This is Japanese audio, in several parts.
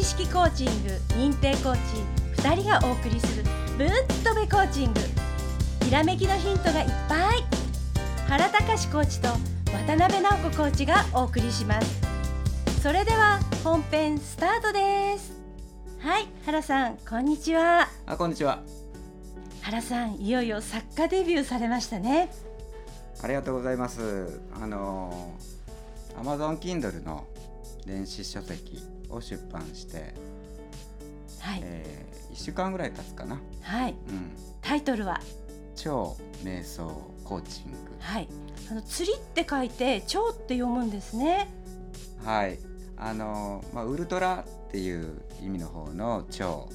知識コーチング認定コーチ2人がお送りするぶっとべコーチング。ひらめきのヒントがいっぱい。原隆コーチと渡辺直子コーチがお送りします。それでは本編スタートです。はい原さんこんにちは。あこんにちは。原さんいよいよ作家デビューされましたね。ありがとうございます。あの Amazon Kindle の電子書籍を出版して、はい、えー、1週間ぐらい経つかな、はい。うん、タイトルは？超瞑想コーチング。はい。あの釣りって書いて超って読むんですね。はい。あのまあウルトラっていう意味の方の超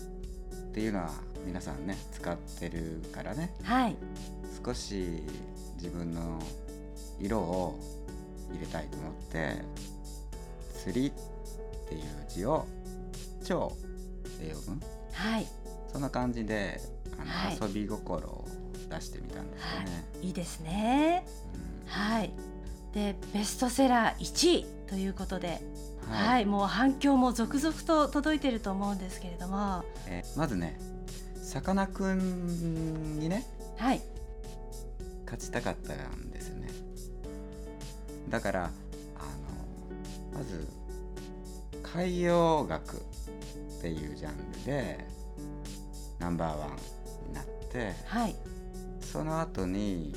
っていうのは皆さんね使ってるからね。はい。少し自分の色を入れたいと思って釣りっていう字を超で読むはい。そんな感じであの、はい。遊び心を出してみたんですよね。い。いですね。はい。でベストセラー1位ということで。うんはい、もう反響も続々と届いてると思うんですけれども。えーまずねさかなクンにねはい。勝ちたかったんですよね。だからあのまず海洋学っていうジャンルでナンバーワンになってはい。その後に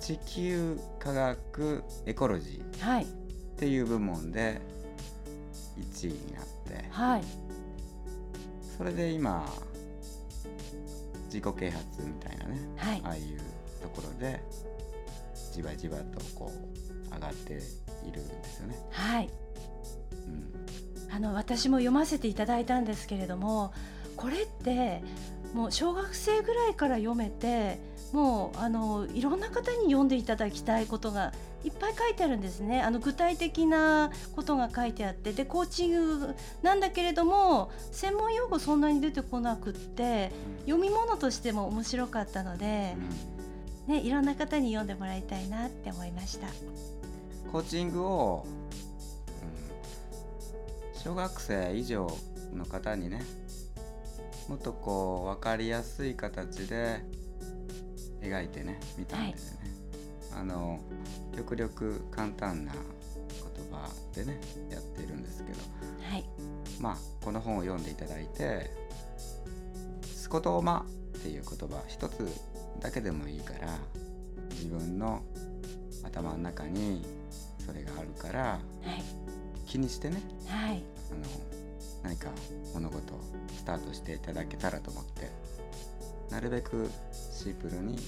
地球科学エコロジーはい。っていう部門で1位になって。はい。それで今自己啓発みたいなねはい。ああいうところでじわじわとこう上がっているんですよね。はい。うん、あの私も読ませていただいたんですけれどもこれってもう小学生ぐらいから読めてもうあのいろんな方に読んでいただきたいことがいっぱい書いてあるんですねあの具体的なことが書いてあってでコーチングなんだけれども専門用語そんなに出てこなくって読み物としても面白かったので、ね、いろんな方に読んでもらいたいなって思いました。うん、コーチングを、うん、小学生以上の方にねもっとこう分かりやすい形で描いてね見たんですよね。あの極力簡単な言葉でねやっているんですけど。はい、まあこの本を読んでいただいて「スコトーマ」っていう言葉一つだけでもいいから自分の頭の中にそれがあるからはい、気にしてね。はい、あの何か物事をスタートしていただけたらと思ってなるべくシンプルに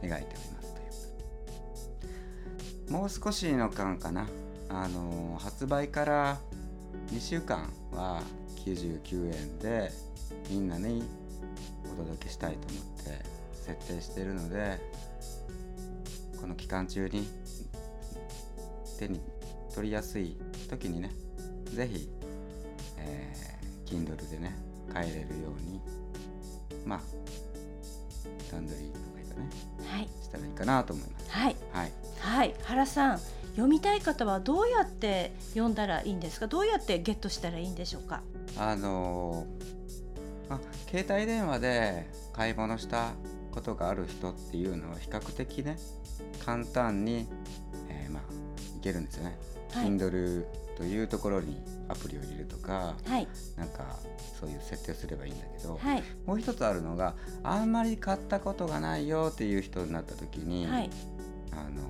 描いておりますという。もう少しの間かな。あの発売から2週間は99円でみんなにお届けしたいと思って設定しているのでこの期間中に手に取りやすい時にねぜひ、えー、Kindle でね買えれるようにまあ段取りとかねはい、したらいいかなと思います。はい。はい、はい、原さん、読みたい方はどうやって読んだらいいんですか？どうやってゲットしたらいいんでしょうか？あのーまあ、携帯電話で買い物したことがある人っていうのは比較的ね簡単に、えーまあ、いけるんですよね。はい Kindle というところにアプリを入れるとかはい、なんかそういう設定をすればいいんだけど、はい、もう一つあるのがあんまり買ったことがないよっていう人になった時に、はい、あの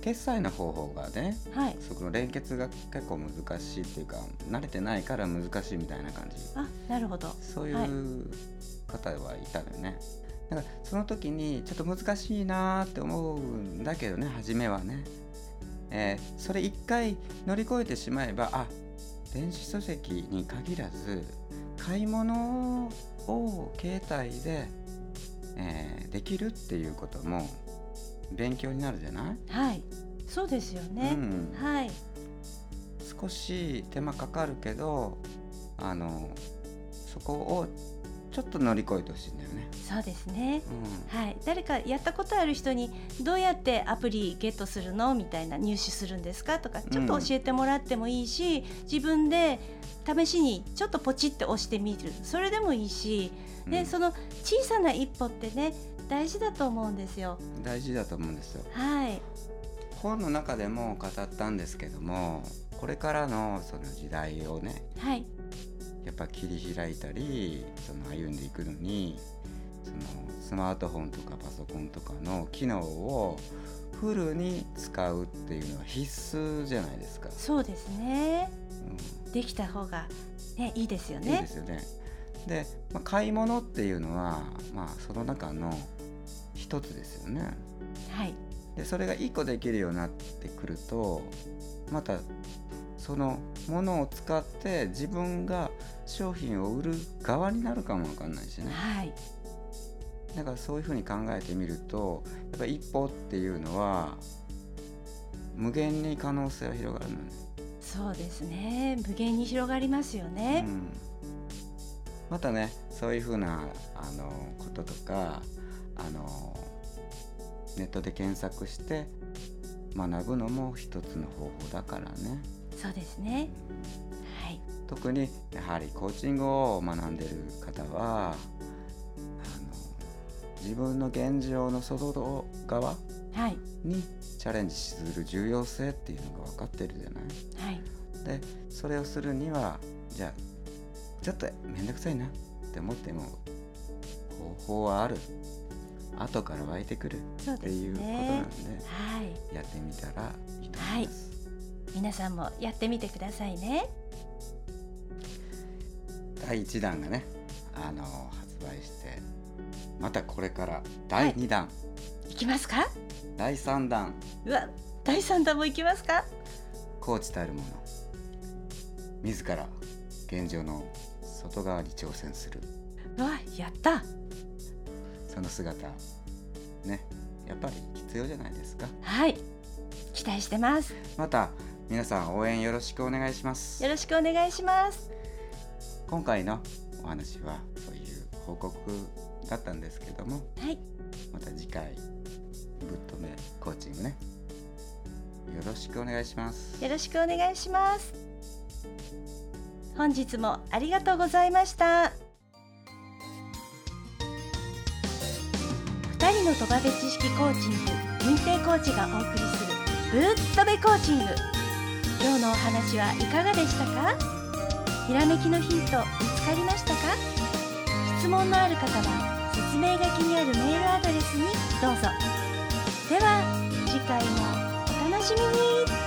決済の方法がねはい。そこの連結が結構難しいっていうか慣れてないから難しいみたいな感じあ、なるほど。そういはいう方はいたのよね。だからその時にちょっと難しいなーって思うんだけどね初めはね。えーそれ一回乗り越えてしまえばあ電子書籍に限らず買い物を携帯で、えーできるっていうことも勉強になるじゃない、はい。そうですよね。うん、はい、少し手間かかるけどあのそこをちょっと乗り越えてほしいんだよね。そうですね。うん。はい、誰かやったことある人にどうやってアプリゲットするの？みたいな入手するんですか？とかちょっと教えてもらってもいいし、自分で試しにちょっとポチって押してみる。それでもいいし、でうん。その小さな一歩ってね大事だと思うんですよ。大事だと思うんですよ。はい、本の中でも語ったんですけどもこれからのその時代をねはい、やっぱ切り開いたりその歩んでいくのにそのスマートフォンとかパソコンとかの機能をフルに使うっていうのは必須じゃないですか。そうですね。うできた方がねいいですよん、いいねで。すよね。で、まあ、買い物っていうのは、まあ、その中の一つですよね。はい、でそれが1個できるようになってくるとまたそのものを使って自分が商品を売る側になるかもわかんないしねはい、だからそういうふうに考えてみるとやっぱ一歩っていうのは無限に可能性は広がるのね、そうですね。無限に広がりますよねう。ん、またねそういうふうなあのこととかあのネットで検索して学ぶのも一つの方法だからね。そうですね。はい、特にやはりコーチングを学んでる方はあの自分の現状の外側はい、にチャレンジする重要性っていうのが分かってるじゃない？はい、でそれをするにはじゃあちょっと面倒くさいなって思っても方法はある後から湧いてくるっていうことなんね。ではい、やってみたらいいと思います。皆さんもやってみてくださいね。第1弾がねあの発売してまたこれから第2弾、いきますか？第3弾うわ、第三弾もいきますか？コーチたるもの自ら現状の外側に挑戦するうわ、やった。その姿ねやっぱり必要じゃないですかはい、期待してます。また皆さん応援よろしくお願いしますよろしくお願いします。今回のお話はそういう報告だったんですけどもはい、また次回ぶっとめコーチングね。よろしくお願いします。よろしくお願いします。本日もありがとうございました。二人の戸場知識コーチング認定コーチがお送りするぶっとべコーチング。今日のお話はいかがでしたか？ひらめきのヒント見つかりましたか？質問のある方は説明書きにあるメールアドレスにどうぞ。では次回もお楽しみに。